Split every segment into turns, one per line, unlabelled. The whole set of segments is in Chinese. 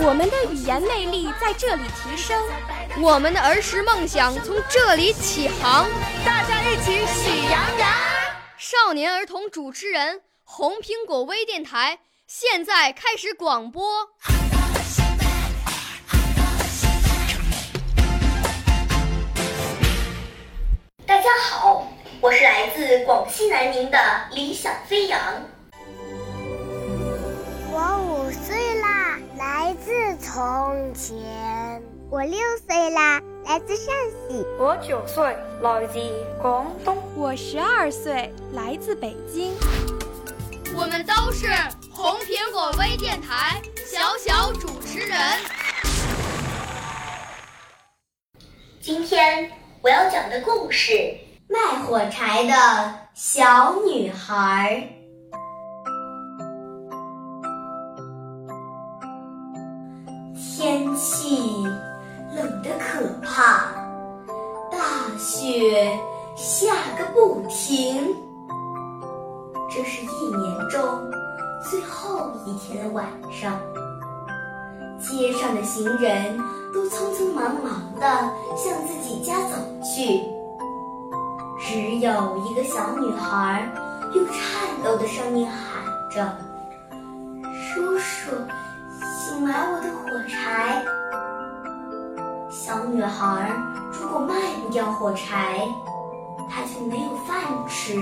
我们的语言魅力在这里提升，
我们的儿时梦想从这里起航。
大家一起喜羊羊。
少年儿童主持人，红苹果微电台。现在开始广播。
大家好，我是来自广西南宁的理想飞扬。
从前。我六岁啦，来自陕西。
我九岁，来自广东。
我十二岁，来自北京。
我们都是红苹果微电台小小主持人。
今天我要讲的故事《卖火柴的小女孩》。天气冷得可怕，大雪下个不停。这是一年中最后一天的晚上，街上的行人都匆匆忙忙地向自己家走去，只有一个小女孩用颤抖的声音喊着：“叔叔，买我的火柴。”小女孩如果卖不掉火柴，她就没有饭吃。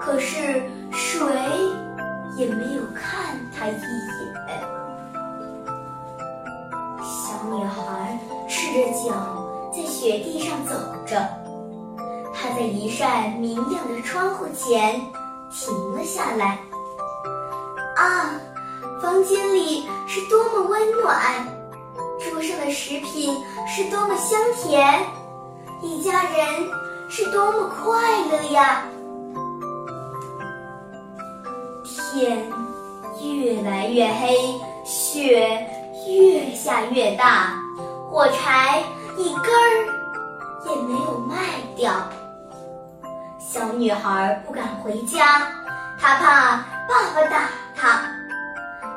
可是谁也没有看她一眼。小女孩赤着脚在雪地上走着，她在一扇明亮的窗户前停了下来。啊，心里是多么温暖，桌上的食品是多么香甜，一家人是多么快乐呀！天越来越黑，雪越下越大，火柴一根儿也没有卖掉。小女孩不敢回家，她怕爸爸打她。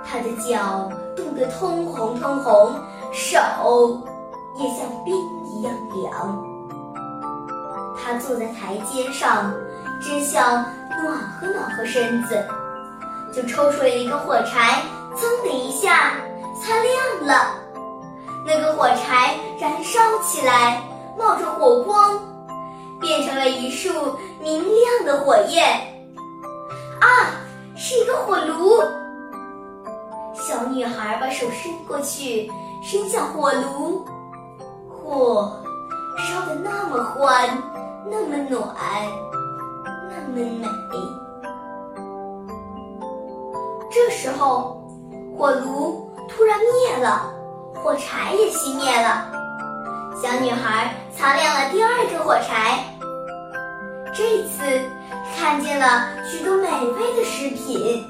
他的脚冻得通红通红，手也像冰一样凉。他坐在台阶上，只想暖和暖和身子。就抽出了一个火柴，噌的一下擦亮了。那个火柴燃烧起来，冒着火光，变成了一束明亮的火焰。啊，是一个火炉！女孩把手伸过去，伸向火炉，火烧得那么欢，那么暖，那么美。这时候，火炉突然灭了，火柴也熄灭了。小女孩擦亮了第二根火柴，这次看见了许多美味的食品：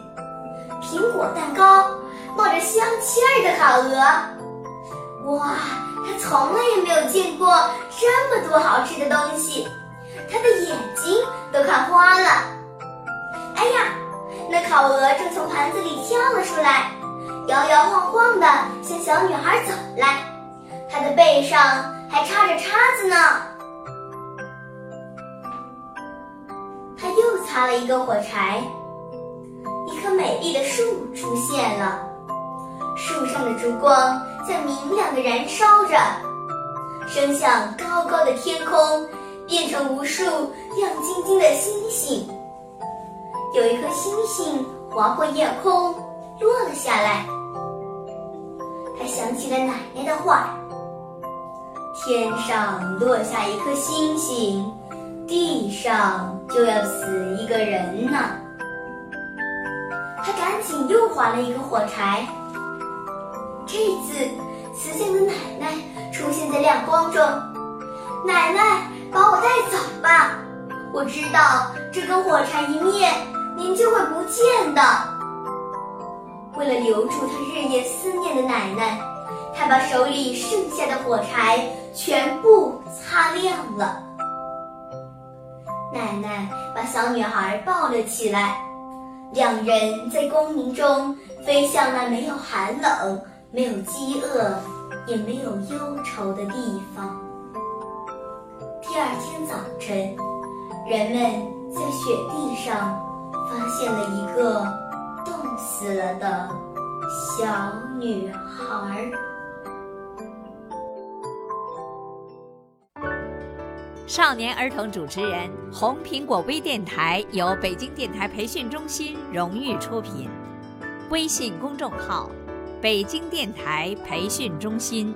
苹果蛋糕，冒着香气儿的烤鹅。哇，他从来也没有见过这么多好吃的东西，他的眼睛都看花了。哎呀！那烤鹅正从盘子里跳了出来，摇摇晃晃地向小女孩走来，它的背上还插着叉子呢。他又擦了一个火柴，一棵美丽的树出现了，树上的烛光在明亮的燃烧着，升向高高的天空，变成无数亮晶晶的星星。有一颗星星划过夜空，落了下来。他想起了奶奶的话：“天上落下一颗星星，地上就要死一个人呢。”他赶紧又划了一个火柴，这次，慈祥的奶奶出现在亮光中。奶奶，把我带走吧！我知道这根火柴一灭，您就会不见的。为了留住他日夜思念的奶奶，他把手里剩下的火柴全部擦亮了。奶奶把小女孩抱了起来，两人在光明中飞向那没有寒冷、没有饥饿、也没有忧愁的地方。第二天早晨，人们在雪地上发现了一个冻死了的小女孩。
少年儿童主持人，红苹果微电台由北京电台培训中心荣誉出品，微信公众号：北京电台培训中心。